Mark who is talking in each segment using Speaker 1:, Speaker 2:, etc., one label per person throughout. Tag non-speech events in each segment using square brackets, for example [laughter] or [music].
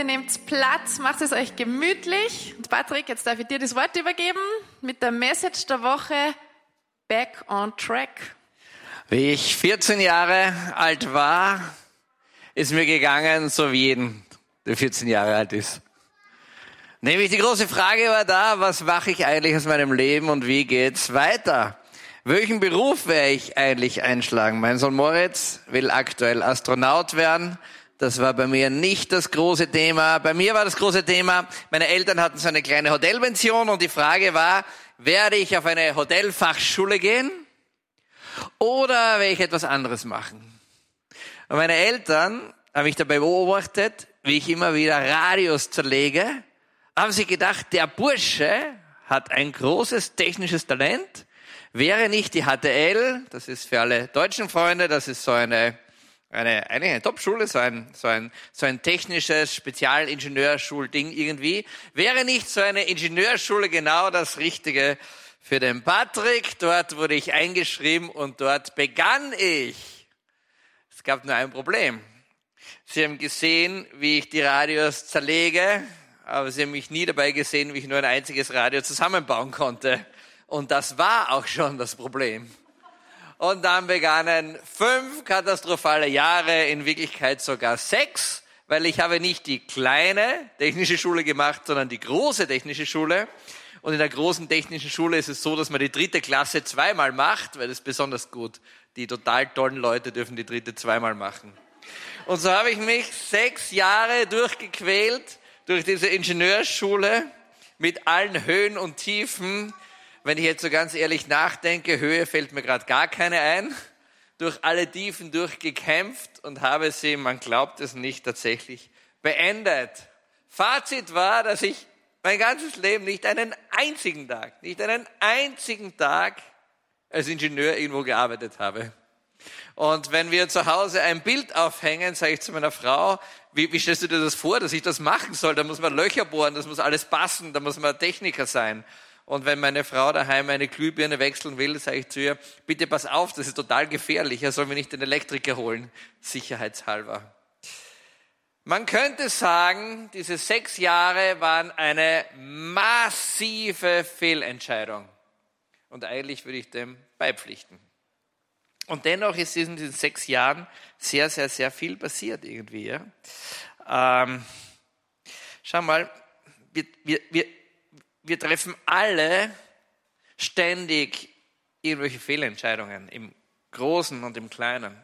Speaker 1: Bitte nehmt Platz, macht es euch gemütlich. Und Patrick, jetzt darf ich dir das Wort übergeben mit der Message der Woche Back on Track.
Speaker 2: Wie ich 14 Jahre alt war, ist mir gegangen, so wie jeden, der 14 Jahre alt ist. Nämlich die große Frage war da, was mache ich eigentlich aus meinem Leben und wie geht's weiter? Welchen Beruf werde ich eigentlich einschlagen? Mein Sohn Moritz will aktuell Astronaut werden. Das war bei mir nicht das große Thema. Bei mir war das große Thema, meine Eltern hatten so eine kleine Hotelpension und die Frage war, werde ich auf eine Hotelfachschule gehen oder werde ich etwas anderes machen? Und meine Eltern haben mich dabei beobachtet, wie ich immer wieder Radios zerlege, haben sie gedacht, der Bursche hat ein großes technisches Talent Wäre nicht die HTL, das ist für alle deutschen Freunde, das ist so eine, eine, eine Top-Schule, so ein, so ein, so ein technisches Spezialingenieurschulding irgendwie, wäre nicht so eine Ingenieurschule genau das Richtige für den Patrick. Dort wurde ich eingeschrieben und dort begann ich. Es gab nur ein Problem. Sie haben gesehen, wie ich die Radios zerlege, aber Sie haben mich nie dabei gesehen, wie ich nur ein einziges Radio zusammenbauen konnte. Und das war auch schon das Problem. Und dann begannen fünf katastrophale Jahre, in Wirklichkeit sogar sechs, weil ich habe nicht die kleine technische Schule gemacht, sondern die große technische Schule. Und in der großen technischen Schule ist es so, dass man die dritte Klasse zweimal macht, weil das besonders gut. Die total tollen Leute dürfen die dritte zweimal machen. Und so habe ich mich sechs Jahre durchgequält durch diese Ingenieurschule mit allen Höhen und Tiefen, wenn ich jetzt so ganz ehrlich nachdenke, Höhe fällt mir gerade gar keine ein, durch alle Tiefen durchgekämpft und habe sie, man glaubt es nicht, tatsächlich beendet. Fazit war, dass ich mein ganzes Leben nicht einen einzigen Tag, nicht einen einzigen Tag als Ingenieur irgendwo gearbeitet habe. Und wenn wir zu Hause ein Bild aufhängen, sage ich zu meiner Frau, wie, wie stellst du dir das vor, dass ich das machen soll? Da muss man Löcher bohren, das muss alles passen, da muss man Techniker sein. Und wenn meine Frau daheim eine Glühbirne wechseln will, sage ich zu ihr, bitte pass auf, das ist total gefährlich, er soll mir nicht den Elektriker holen, sicherheitshalber. Man könnte sagen, diese sechs Jahre waren eine massive Fehlentscheidung. Und eigentlich würde ich dem beipflichten. Und dennoch ist in diesen sechs Jahren sehr, sehr, sehr viel passiert irgendwie. Ja? Ähm, schau mal, wir, wir, wir, wir treffen alle ständig irgendwelche Fehlentscheidungen im Großen und im Kleinen.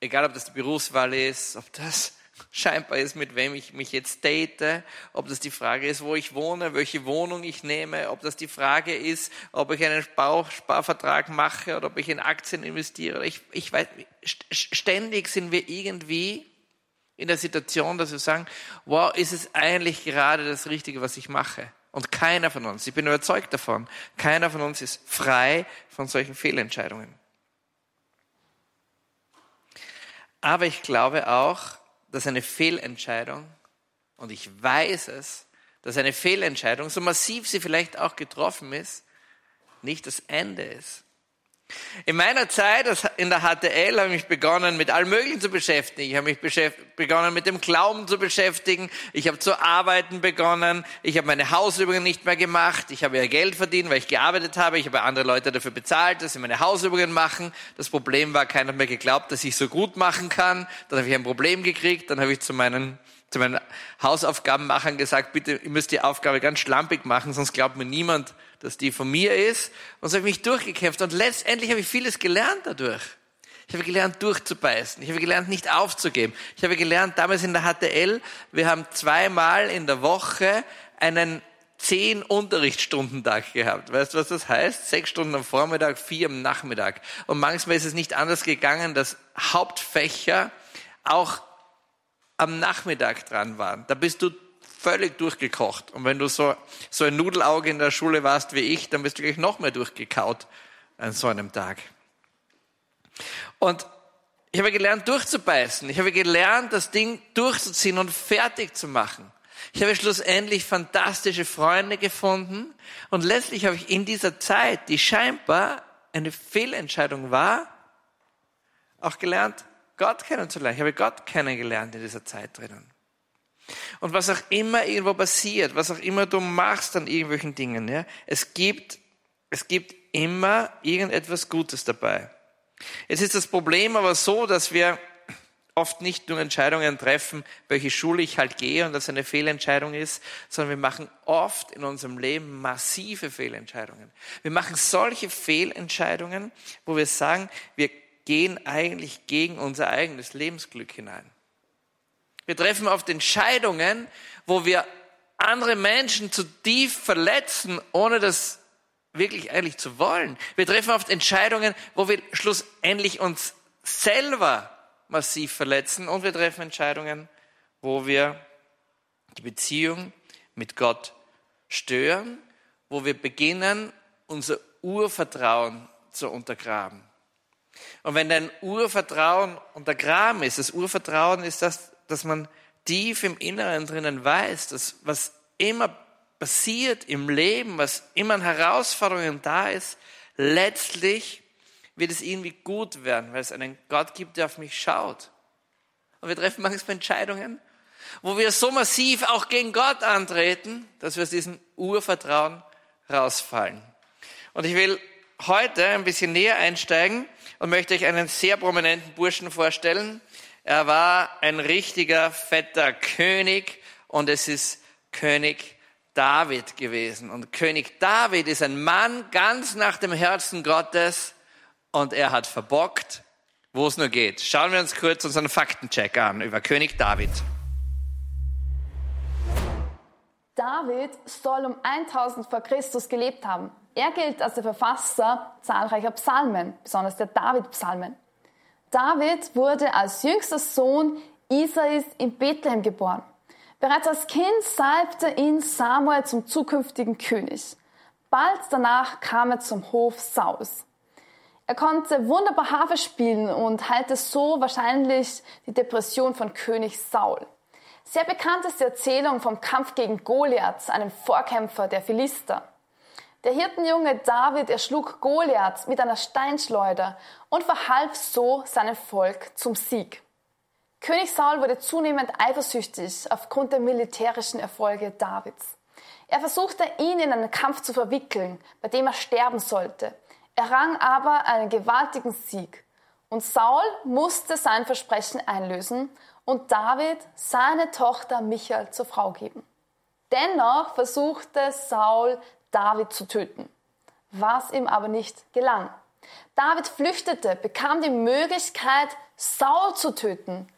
Speaker 2: Egal, ob das die Berufswahl ist, ob das [laughs] scheinbar ist, mit wem ich mich jetzt date, ob das die Frage ist, wo ich wohne, welche Wohnung ich nehme, ob das die Frage ist, ob ich einen Sparvertrag mache oder ob ich in Aktien investiere. Ich, ich weiß, ständig sind wir irgendwie in der Situation, dass wir sagen, wow, ist es eigentlich gerade das Richtige, was ich mache? Und keiner von uns, ich bin überzeugt davon, keiner von uns ist frei von solchen Fehlentscheidungen. Aber ich glaube auch, dass eine Fehlentscheidung, und ich weiß es, dass eine Fehlentscheidung, so massiv sie vielleicht auch getroffen ist, nicht das Ende ist. In meiner Zeit in der HTL habe ich mich begonnen, mit allem Möglichen zu beschäftigen. Ich habe mich begonnen, mit dem Glauben zu beschäftigen. Ich habe zu arbeiten begonnen. Ich habe meine Hausübungen nicht mehr gemacht. Ich habe ja Geld verdient, weil ich gearbeitet habe. Ich habe andere Leute dafür bezahlt, dass sie meine Hausübungen machen. Das Problem war, keiner hat mir geglaubt, dass ich so gut machen kann. Dann habe ich ein Problem gekriegt. Dann habe ich zu meinen zu meinen Hausaufgabenmachern gesagt, bitte, ihr müsst die Aufgabe ganz schlampig machen, sonst glaubt mir niemand, dass die von mir ist. Und so habe ich mich durchgekämpft und letztendlich habe ich vieles gelernt dadurch. Ich habe gelernt, durchzubeißen. Ich habe gelernt, nicht aufzugeben. Ich habe gelernt, damals in der HTL, wir haben zweimal in der Woche einen zehn Unterrichtsstundentag gehabt. Weißt du, was das heißt? Sechs Stunden am Vormittag, vier am Nachmittag. Und manchmal ist es nicht anders gegangen, dass Hauptfächer auch am Nachmittag dran waren. Da bist du völlig durchgekocht. Und wenn du so, so ein Nudelauge in der Schule warst wie ich, dann bist du gleich noch mehr durchgekaut an so einem Tag. Und ich habe gelernt, durchzubeißen. Ich habe gelernt, das Ding durchzuziehen und fertig zu machen. Ich habe schlussendlich fantastische Freunde gefunden und letztlich habe ich in dieser Zeit, die scheinbar eine Fehlentscheidung war, auch gelernt, Gott kennenzulernen. Ich habe Gott kennengelernt in dieser Zeit drinnen. Und was auch immer irgendwo passiert, was auch immer du machst an irgendwelchen Dingen, ja, es gibt, es gibt immer irgendetwas Gutes dabei. Jetzt ist das Problem aber so, dass wir oft nicht nur Entscheidungen treffen, welche Schule ich halt gehe und das eine Fehlentscheidung ist, sondern wir machen oft in unserem Leben massive Fehlentscheidungen. Wir machen solche Fehlentscheidungen, wo wir sagen, wir gehen eigentlich gegen unser eigenes Lebensglück hinein. Wir treffen oft Entscheidungen, wo wir andere Menschen zu tief verletzen, ohne das wirklich eigentlich zu wollen. Wir treffen oft Entscheidungen, wo wir schlussendlich uns selber massiv verletzen und wir treffen Entscheidungen, wo wir die Beziehung mit Gott stören, wo wir beginnen, unser Urvertrauen zu untergraben. Und wenn dein Urvertrauen untergraben ist, das Urvertrauen ist das, dass man tief im Inneren drinnen weiß, dass was immer passiert im Leben, was immer an Herausforderungen da ist, letztlich wird es irgendwie gut werden, weil es einen Gott gibt, der auf mich schaut. Und wir treffen manchmal Entscheidungen, wo wir so massiv auch gegen Gott antreten, dass wir aus diesem Urvertrauen rausfallen. Und ich will heute ein bisschen näher einsteigen und möchte euch einen sehr prominenten Burschen vorstellen. Er war ein richtiger fetter König und es ist König David gewesen. Und König David ist ein Mann ganz nach dem Herzen Gottes und er hat verbockt, wo es nur geht. Schauen wir uns kurz unseren Faktencheck an über König David.
Speaker 3: David soll um 1000 vor Christus gelebt haben. Er gilt als der Verfasser zahlreicher Psalmen, besonders der David-Psalmen. David wurde als jüngster Sohn Isais in Bethlehem geboren. Bereits als Kind salbte ihn Samuel zum zukünftigen König. Bald danach kam er zum Hof Sauls. Er konnte wunderbar Harfe spielen und heilte so wahrscheinlich die Depression von König Saul. Sehr bekannt ist die Erzählung vom Kampf gegen Goliath, einem Vorkämpfer der Philister. Der Hirtenjunge David erschlug Goliath mit einer Steinschleuder und verhalf so seinem Volk zum Sieg. König Saul wurde zunehmend eifersüchtig aufgrund der militärischen Erfolge Davids. Er versuchte ihn in einen Kampf zu verwickeln, bei dem er sterben sollte. Er rang aber einen gewaltigen Sieg. Und Saul musste sein Versprechen einlösen und David seine Tochter Michael zur Frau geben. Dennoch versuchte Saul, David zu töten, was ihm aber nicht gelang. David flüchtete, bekam die Möglichkeit, Saul zu töten,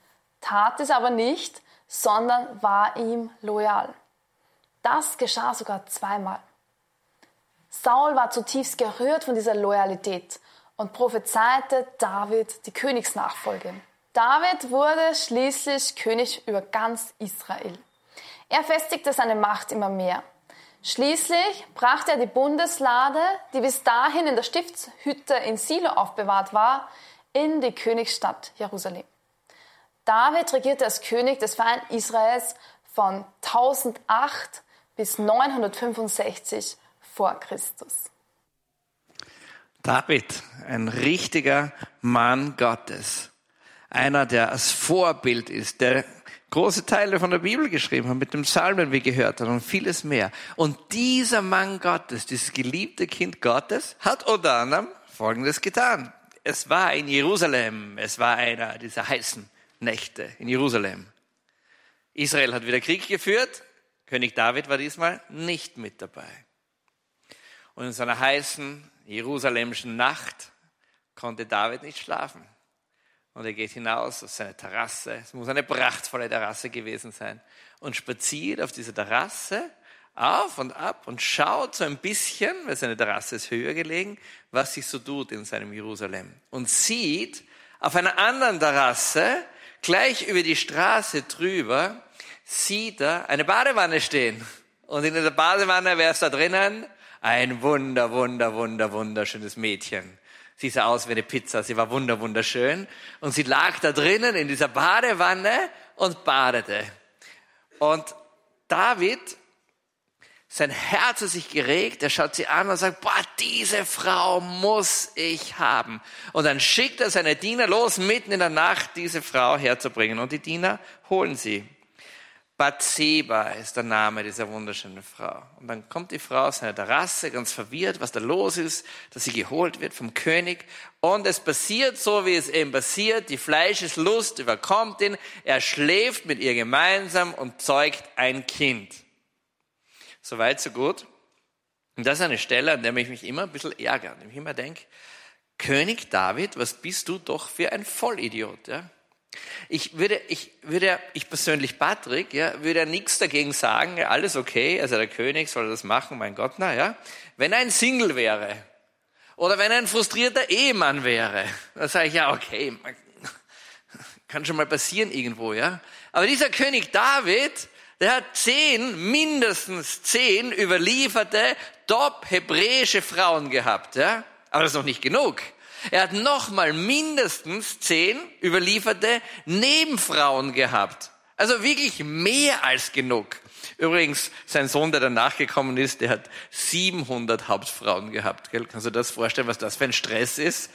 Speaker 3: tat es aber nicht, sondern war ihm loyal. Das geschah sogar zweimal. Saul war zutiefst gerührt von dieser Loyalität und prophezeite David die Königsnachfolge. David wurde schließlich König über ganz Israel. Er festigte seine Macht immer mehr. Schließlich brachte er die Bundeslade, die bis dahin in der Stiftshütte in Silo aufbewahrt war, in die Königsstadt Jerusalem. David regierte als König des Vereinten Israels von 1008 bis 965 vor Christus.
Speaker 2: David, ein richtiger Mann Gottes. Einer, der als Vorbild ist, der große Teile von der Bibel geschrieben hat, mit dem Psalmen, wie gehört hat, und vieles mehr. Und dieser Mann Gottes, dieses geliebte Kind Gottes, hat unter anderem Folgendes getan. Es war in Jerusalem, es war einer dieser heißen Nächte in Jerusalem. Israel hat wieder Krieg geführt. König David war diesmal nicht mit dabei. Und in so einer heißen jerusalemischen Nacht konnte David nicht schlafen. Und er geht hinaus auf seine Terrasse. Es muss eine prachtvolle Terrasse gewesen sein. Und spaziert auf dieser Terrasse auf und ab und schaut so ein bisschen, weil seine Terrasse ist höher gelegen, was sich so tut in seinem Jerusalem. Und sieht auf einer anderen Terrasse gleich über die Straße drüber sieht er eine Badewanne stehen. Und in der Badewanne, wer ist da drinnen? Ein wunder, wunder, wunder, wunderschönes Mädchen. Sie sah aus wie eine Pizza, sie war wunder, wunderschön. Und sie lag da drinnen in dieser Badewanne und badete. Und David sein Herz hat sich geregt, er schaut sie an und sagt, boah, diese Frau muss ich haben. Und dann schickt er seine Diener los, mitten in der Nacht diese Frau herzubringen. Und die Diener holen sie. Bathseba ist der Name dieser wunderschönen Frau. Und dann kommt die Frau aus einer Terrasse, ganz verwirrt, was da los ist, dass sie geholt wird vom König. Und es passiert so, wie es eben passiert. Die Fleischeslust überkommt ihn. Er schläft mit ihr gemeinsam und zeugt ein Kind. Soweit, so gut. Und das ist eine Stelle, an der ich mich immer ein bisschen ärgere. Und ich immer denke, König David, was bist du doch für ein Vollidiot, ja? Ich würde, ich würde, ich persönlich Patrick, ja, würde ja nichts dagegen sagen, alles okay, also der König soll das machen, mein Gott, na ja. Wenn er ein Single wäre, oder wenn er ein frustrierter Ehemann wäre, dann sage ich, ja, okay, kann schon mal passieren irgendwo, ja. Aber dieser König David, der hat zehn, mindestens zehn überlieferte, top hebräische Frauen gehabt, ja. Aber das ist noch nicht genug. Er hat nochmal mindestens zehn überlieferte Nebenfrauen gehabt. Also wirklich mehr als genug. Übrigens, sein Sohn, der danach gekommen ist, der hat 700 Hauptfrauen gehabt. Gell? Kannst du dir das vorstellen, was das für ein Stress ist?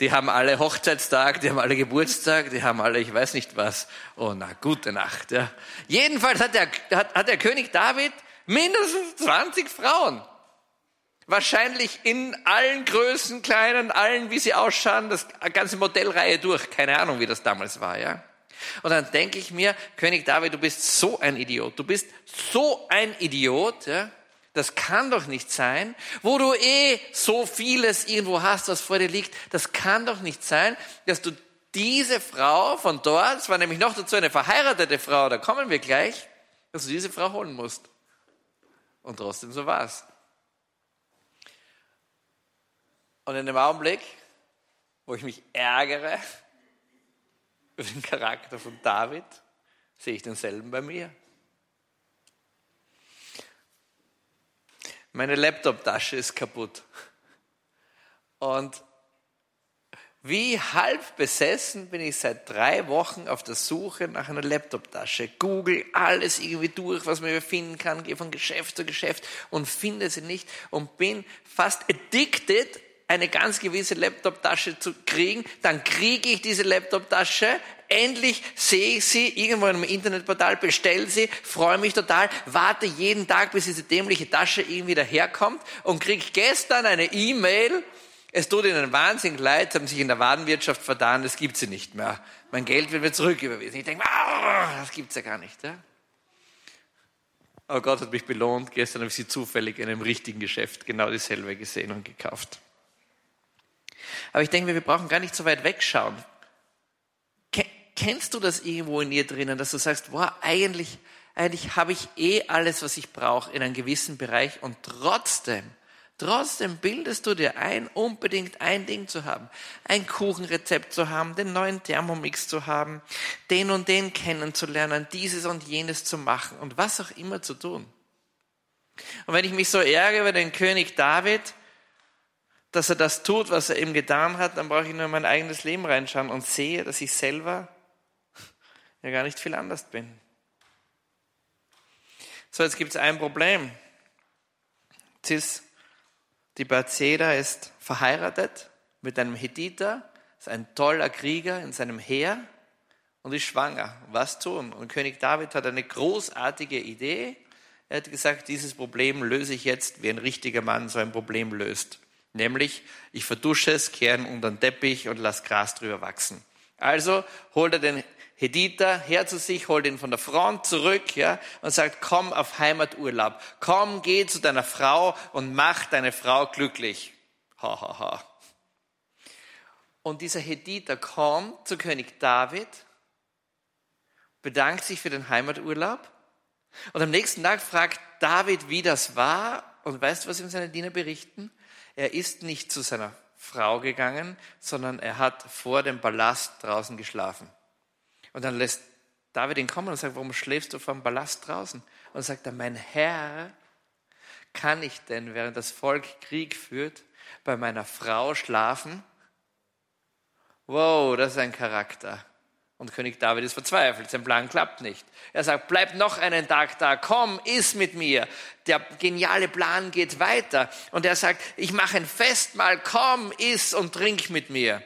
Speaker 2: Die haben alle Hochzeitstag, die haben alle Geburtstag, die haben alle, ich weiß nicht was. Oh, na, gute Nacht. Ja. Jedenfalls hat der, hat, hat der König David mindestens 20 Frauen. Wahrscheinlich in allen Größen, kleinen, allen, wie sie ausschauen, das ganze Modellreihe durch. Keine Ahnung, wie das damals war, ja. Und dann denke ich mir, König David, du bist so ein Idiot. Du bist so ein Idiot, ja. Das kann doch nicht sein, wo du eh so vieles irgendwo hast, was vor dir liegt. Das kann doch nicht sein, dass du diese Frau von dort, es war nämlich noch dazu eine verheiratete Frau, da kommen wir gleich, dass du diese Frau holen musst. Und trotzdem so war's. Und in dem Augenblick, wo ich mich ärgere [laughs] über den Charakter von David, sehe ich denselben bei mir. Meine Laptop-Tasche ist kaputt. Und wie halb besessen bin ich seit drei Wochen auf der Suche nach einer Laptop-Tasche. Google alles irgendwie durch, was man finden kann, gehe von Geschäft zu Geschäft und finde sie nicht und bin fast addicted eine ganz gewisse Laptop-Tasche zu kriegen, dann kriege ich diese Laptop-Tasche, endlich sehe ich sie irgendwo in einem Internetportal, bestelle sie, freue mich total, warte jeden Tag, bis diese dämliche Tasche irgendwie daherkommt und kriege gestern eine E-Mail, es tut ihnen wahnsinnig leid, haben sich in der Warenwirtschaft vertan, das gibt sie nicht mehr. Mein Geld wird mir zurücküberwiesen. Ich denke, oh, das gibt's ja gar nicht. Ja? Aber Gott hat mich belohnt. Gestern habe ich sie zufällig in einem richtigen Geschäft genau dieselbe gesehen und gekauft. Aber ich denke, wir brauchen gar nicht so weit wegschauen. Kennst du das irgendwo in dir drinnen, dass du sagst, wow, eigentlich, eigentlich habe ich eh alles, was ich brauche in einem gewissen Bereich und trotzdem, trotzdem bildest du dir ein, unbedingt ein Ding zu haben, ein Kuchenrezept zu haben, den neuen Thermomix zu haben, den und den kennenzulernen, dieses und jenes zu machen und was auch immer zu tun. Und wenn ich mich so ärgere über den König David, dass er das tut, was er eben getan hat, dann brauche ich nur in mein eigenes Leben reinschauen und sehe, dass ich selber ja gar nicht viel anders bin. So, jetzt gibt es ein Problem. Ist, die Bathseba ist verheiratet mit einem Hethiter, ist ein toller Krieger in seinem Heer und ist schwanger. Was tun? Und König David hat eine großartige Idee. Er hat gesagt, dieses Problem löse ich jetzt, wie ein richtiger Mann so ein Problem löst. Nämlich, ich verdusche es, kehre unter den Teppich und lass Gras drüber wachsen. Also holt er den Hediter her zu sich, holt ihn von der Front zurück, ja, und sagt, komm auf Heimaturlaub. Komm, geh zu deiner Frau und mach deine Frau glücklich. Ha, ha, ha. Und dieser Hediter kommt zu König David, bedankt sich für den Heimaturlaub und am nächsten Tag fragt David, wie das war. Und weißt du, was ihm seine Diener berichten? Er ist nicht zu seiner Frau gegangen, sondern er hat vor dem Palast draußen geschlafen. Und dann lässt David ihn kommen und sagt, warum schläfst du vor dem Palast draußen? Und sagt er, mein Herr, kann ich denn, während das Volk Krieg führt, bei meiner Frau schlafen? Wow, das ist ein Charakter. Und König David ist verzweifelt, sein Plan klappt nicht. Er sagt, bleib noch einen Tag da, komm, iss mit mir. Der geniale Plan geht weiter. Und er sagt, ich mache ein Festmahl, komm, iss und trink mit mir.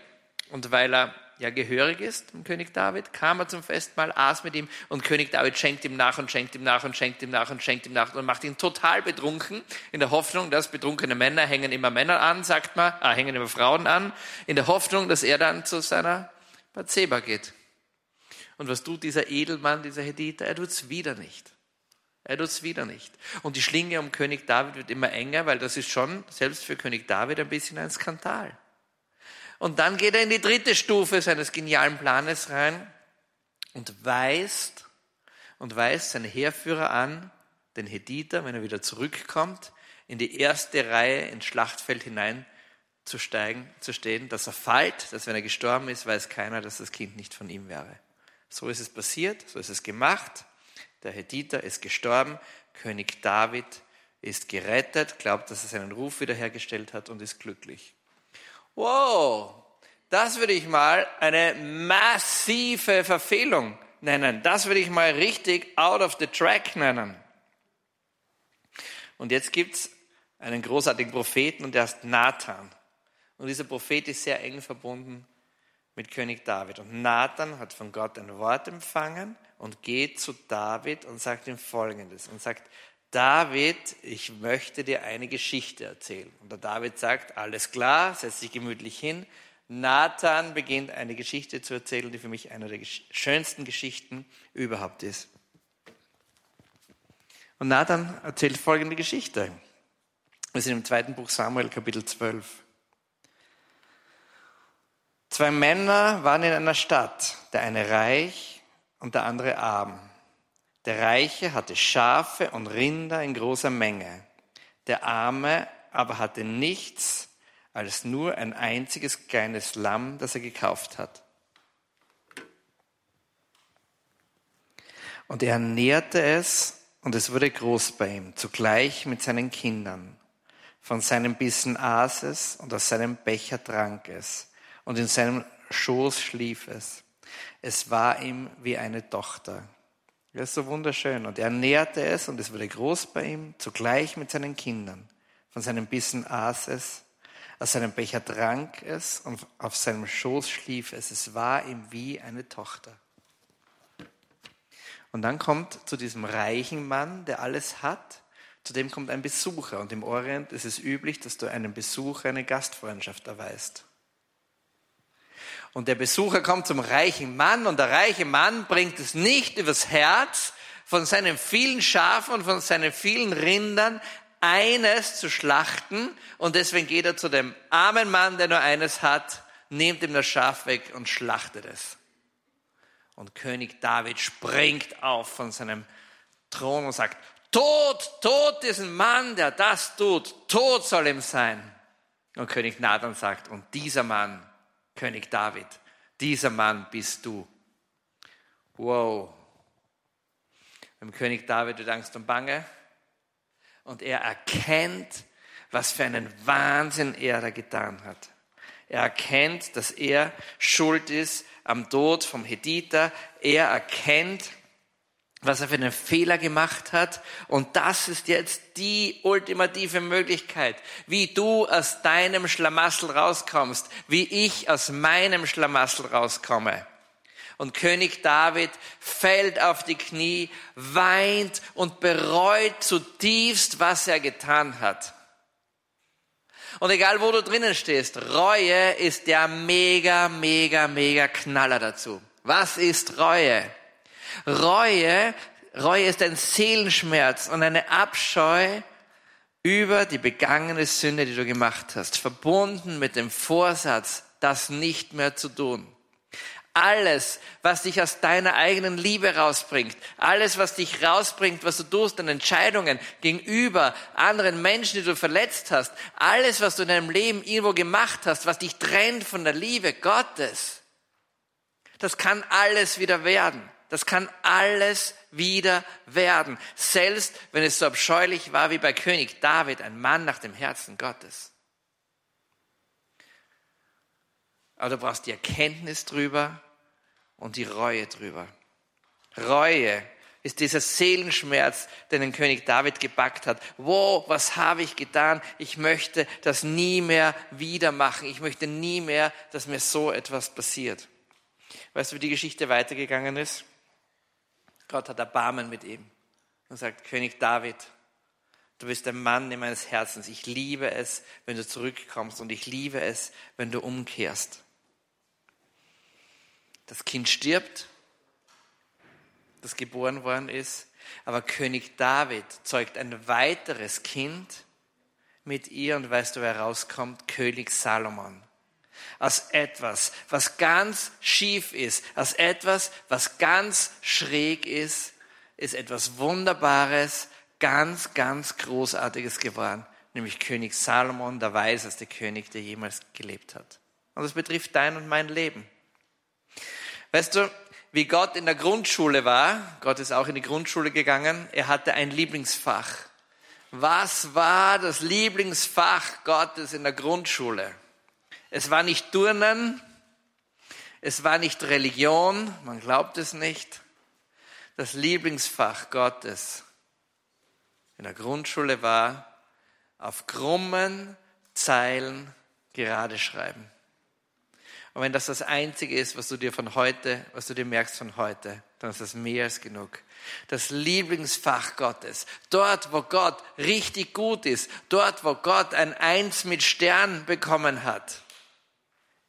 Speaker 2: Und weil er ja gehörig ist, dem König David, kam er zum Festmahl, aß mit ihm und König David schenkt ihm nach und schenkt ihm nach und schenkt ihm nach und schenkt ihm nach und macht ihn total betrunken, in der Hoffnung, dass betrunkene Männer hängen immer Männer an, sagt man, ah, hängen immer Frauen an, in der Hoffnung, dass er dann zu seiner Bathseba geht. Und was tut dieser Edelmann, dieser Hediter? Er tut's wieder nicht. Er tut's wieder nicht. Und die Schlinge um König David wird immer enger, weil das ist schon selbst für König David ein bisschen ein Skandal. Und dann geht er in die dritte Stufe seines genialen Planes rein und weist und weist seine Heerführer an, den Hediter, wenn er wieder zurückkommt, in die erste Reihe ins Schlachtfeld hinein zu steigen, zu stehen, dass er fällt, dass wenn er gestorben ist, weiß keiner, dass das Kind nicht von ihm wäre. So ist es passiert, so ist es gemacht. Der Hediter ist gestorben, König David ist gerettet, glaubt, dass er seinen Ruf wiederhergestellt hat und ist glücklich. Wow, das würde ich mal eine massive Verfehlung nennen. Das würde ich mal richtig out of the track nennen. Und jetzt gibt's einen großartigen Propheten und der ist Nathan. Und dieser Prophet ist sehr eng verbunden mit König David. Und Nathan hat von Gott ein Wort empfangen und geht zu David und sagt ihm Folgendes und sagt, David, ich möchte dir eine Geschichte erzählen. Und der David sagt, alles klar, setzt sich gemütlich hin. Nathan beginnt eine Geschichte zu erzählen, die für mich eine der schönsten Geschichten überhaupt ist. Und Nathan erzählt folgende Geschichte. Wir sind im zweiten Buch Samuel, Kapitel 12. Zwei Männer waren in einer Stadt, der eine reich und der andere arm. Der Reiche hatte Schafe und Rinder in großer Menge. Der Arme aber hatte nichts als nur ein einziges kleines Lamm, das er gekauft hat. Und er nährte es und es wurde groß bei ihm, zugleich mit seinen Kindern. Von seinem Bissen aß es und aus seinem Becher trank es und in seinem Schoß schlief es. Es war ihm wie eine Tochter. Das ist so wunderschön. Und er nährte es und es wurde groß bei ihm, zugleich mit seinen Kindern. Von seinem Bissen aß es, aus seinem Becher trank es und auf seinem Schoß schlief es. Es war ihm wie eine Tochter. Und dann kommt zu diesem reichen Mann, der alles hat, zu dem kommt ein Besucher. Und im Orient ist es üblich, dass du einem Besucher eine Gastfreundschaft erweist. Und der Besucher kommt zum reichen Mann und der reiche Mann bringt es nicht übers Herz, von seinen vielen Schafen und von seinen vielen Rindern eines zu schlachten. Und deswegen geht er zu dem armen Mann, der nur eines hat, nimmt ihm das Schaf weg und schlachtet es. Und König David springt auf von seinem Thron und sagt, Tod, Tod diesen Mann, der das tut, Tod soll ihm sein. Und König Nathan sagt, und dieser Mann König David, dieser Mann bist du. Wow. Dem König David wird Angst und Bange und er erkennt, was für einen Wahnsinn er da getan hat. Er erkennt, dass er schuld ist am Tod vom Hediter. Er erkennt, was er für einen Fehler gemacht hat. Und das ist jetzt die ultimative Möglichkeit, wie du aus deinem Schlamassel rauskommst, wie ich aus meinem Schlamassel rauskomme. Und König David fällt auf die Knie, weint und bereut zutiefst, was er getan hat. Und egal wo du drinnen stehst, Reue ist der mega, mega, mega Knaller dazu. Was ist Reue? Reue, Reue ist ein Seelenschmerz und eine Abscheu über die begangene Sünde, die du gemacht hast, verbunden mit dem Vorsatz, das nicht mehr zu tun. Alles, was dich aus deiner eigenen Liebe rausbringt, alles, was dich rausbringt, was du tust an Entscheidungen gegenüber anderen Menschen, die du verletzt hast, alles, was du in deinem Leben irgendwo gemacht hast, was dich trennt von der Liebe Gottes, das kann alles wieder werden. Das kann alles wieder werden. Selbst wenn es so abscheulich war wie bei König David, ein Mann nach dem Herzen Gottes. Aber du brauchst die Erkenntnis drüber und die Reue drüber. Reue ist dieser Seelenschmerz, den den König David gepackt hat. Wo, was habe ich getan? Ich möchte das nie mehr wieder machen. Ich möchte nie mehr, dass mir so etwas passiert. Weißt du, wie die Geschichte weitergegangen ist? Gott hat Erbarmen mit ihm und sagt, König David, du bist der Mann in meines Herzens. Ich liebe es, wenn du zurückkommst und ich liebe es, wenn du umkehrst. Das Kind stirbt, das geboren worden ist, aber König David zeugt ein weiteres Kind mit ihr und weißt du, wer rauskommt? König Salomon aus etwas, was ganz schief ist, aus etwas, was ganz schräg ist, ist etwas Wunderbares, ganz, ganz Großartiges geworden, nämlich König Salomon, der weiseste König, der jemals gelebt hat. Und das betrifft dein und mein Leben. Weißt du, wie Gott in der Grundschule war, Gott ist auch in die Grundschule gegangen, er hatte ein Lieblingsfach. Was war das Lieblingsfach Gottes in der Grundschule? Es war nicht Turnen, es war nicht Religion, man glaubt es nicht. Das Lieblingsfach Gottes in der Grundschule war auf krummen Zeilen gerade schreiben. Und wenn das das Einzige ist, was du dir von heute, was du dir merkst von heute, dann ist das mehr als genug. Das Lieblingsfach Gottes, dort, wo Gott richtig gut ist, dort, wo Gott ein Eins mit Stern bekommen hat,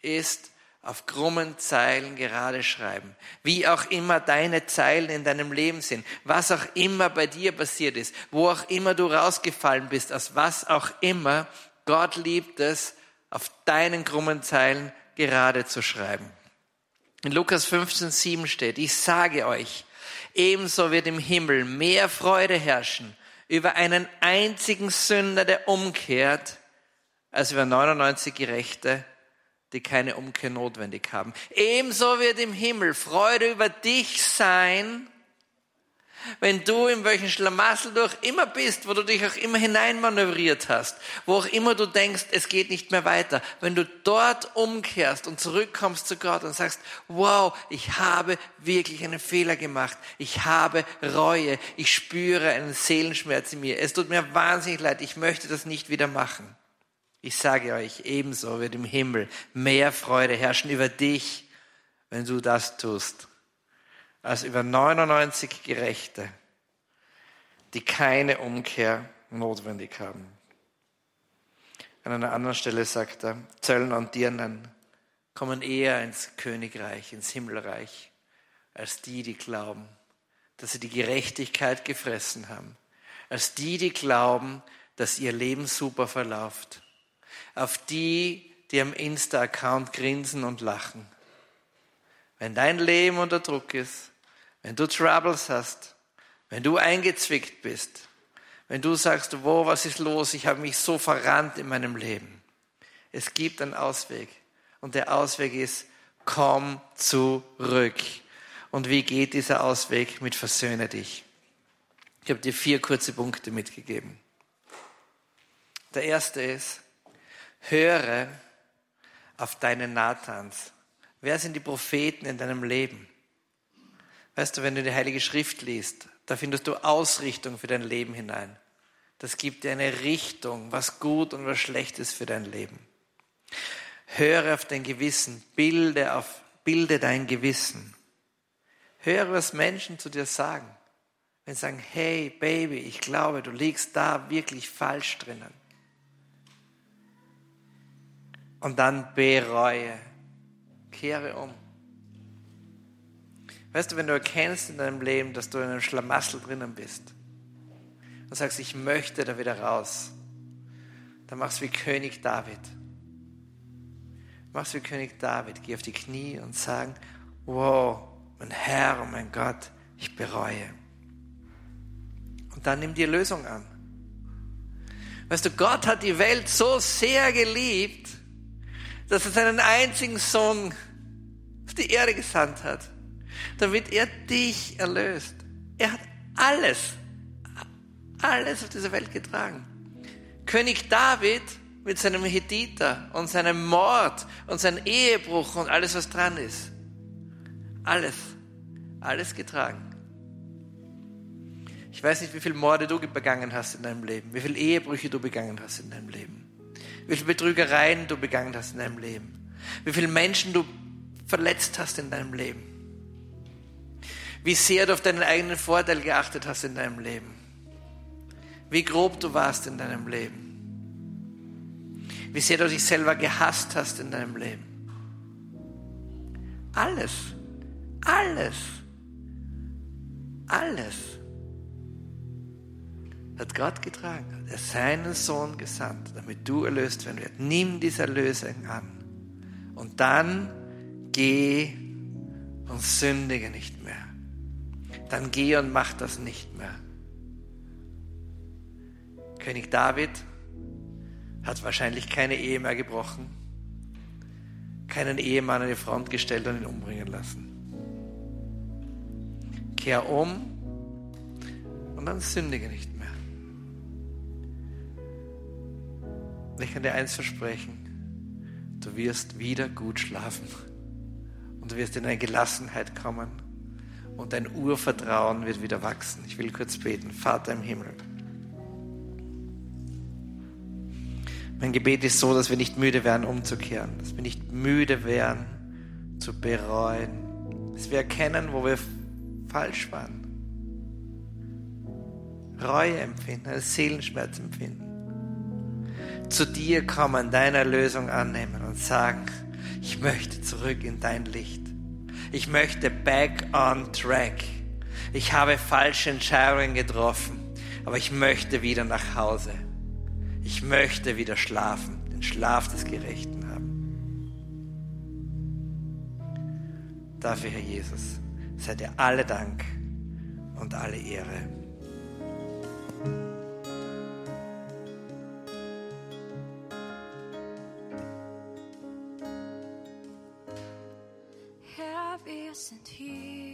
Speaker 2: ist auf krummen Zeilen gerade schreiben. Wie auch immer deine Zeilen in deinem Leben sind, was auch immer bei dir passiert ist, wo auch immer du rausgefallen bist, aus was auch immer, Gott liebt es, auf deinen krummen Zeilen gerade zu schreiben. In Lukas 15, 7 steht, ich sage euch, ebenso wird im Himmel mehr Freude herrschen über einen einzigen Sünder, der umkehrt, als über 99 Gerechte, die keine Umkehr notwendig haben. Ebenso wird im Himmel Freude über dich sein, wenn du in welchen Schlamassel du auch immer bist, wo du dich auch immer hineinmanövriert hast, wo auch immer du denkst, es geht nicht mehr weiter, wenn du dort umkehrst und zurückkommst zu Gott und sagst, wow, ich habe wirklich einen Fehler gemacht, ich habe Reue, ich spüre einen Seelenschmerz in mir, es tut mir wahnsinnig leid, ich möchte das nicht wieder machen. Ich sage euch, ebenso wird im Himmel mehr Freude herrschen über dich, wenn du das tust, als über 99 Gerechte, die keine Umkehr notwendig haben. An einer anderen Stelle sagt er, Zöllner und Dirnen kommen eher ins Königreich, ins Himmelreich, als die, die glauben, dass sie die Gerechtigkeit gefressen haben, als die, die glauben, dass ihr Leben super verläuft auf die, die am Insta-Account grinsen und lachen. Wenn dein Leben unter Druck ist, wenn du Troubles hast, wenn du eingezwickt bist, wenn du sagst, wo, was ist los, ich habe mich so verrannt in meinem Leben. Es gibt einen Ausweg. Und der Ausweg ist, komm zurück. Und wie geht dieser Ausweg? Mit versöhne dich. Ich habe dir vier kurze Punkte mitgegeben. Der erste ist, höre auf deine Nathans. Wer sind die Propheten in deinem Leben? Weißt du, wenn du die Heilige Schrift liest, da findest du Ausrichtung für dein Leben hinein. Das gibt dir eine Richtung, was gut und was schlecht ist für dein Leben. Höre auf dein Gewissen, bilde, auf, bilde dein Gewissen. Höre, was Menschen zu dir sagen. Wenn sie sagen, hey Baby, ich glaube, du liegst da wirklich falsch drinnen und dann bereue. Kehre um. Weißt du, wenn du erkennst in deinem Leben, dass du in einem Schlamassel drinnen bist und sagst, ich möchte da wieder raus, dann machst du wie König David. Machst wie König David, geh auf die Knie und sag, wow, mein Herr und mein Gott, ich bereue. Und dann nimm die Lösung an. Weißt du, Gott hat die Welt so sehr geliebt, dass er seinen einzigen Sohn auf die Erde gesandt hat, damit er dich erlöst. Er hat alles, alles auf dieser Welt getragen. König David mit seinem Hethiter und seinem Mord und seinem Ehebruch und alles, was dran ist. Alles, alles getragen. Ich weiß nicht, wie viele Morde du begangen hast in deinem Leben, wie viele Ehebrüche du begangen hast in deinem Leben wie viele Betrügereien du begangen hast in deinem Leben, wie viele Menschen du verletzt hast in deinem Leben. Wie sehr du auf deinen eigenen Vorteil geachtet hast in deinem Leben. Wie grob du warst in deinem Leben. Wie sehr du dich selber gehasst hast in deinem Leben. Alles, alles, alles hat Gott getragen. Er hat seinen Sohn gesandt, damit du erlöst werden wirst. Nimm diese Erlösung an. Und dann geh und sündige nicht mehr. Dann geh und mach das nicht mehr. König David hat wahrscheinlich keine Ehe mehr gebrochen, keinen Ehemann an die Front gestellt und ihn umbringen lassen. Kehr um und dann sündige nicht Und ich kann dir eins versprechen, du wirst wieder gut schlafen und du wirst in eine Gelassenheit kommen und dein Urvertrauen wird wieder wachsen. Ich will kurz beten. Vater im Himmel. Mein Gebet ist so, dass wir nicht müde werden, umzukehren, dass wir nicht müde werden, zu bereuen, dass wir erkennen, wo wir falsch waren. Reue empfinden, Seelenschmerz empfinden. Zu dir kommen, deine Lösung annehmen und sagen, ich möchte zurück in dein Licht. Ich möchte back on track. Ich habe falsche Entscheidungen getroffen, aber ich möchte wieder nach Hause. Ich möchte wieder schlafen, den Schlaf des Gerechten haben. Dafür, Herr Jesus, sei dir alle Dank und alle Ehre.
Speaker 4: Herr, wir sind hier.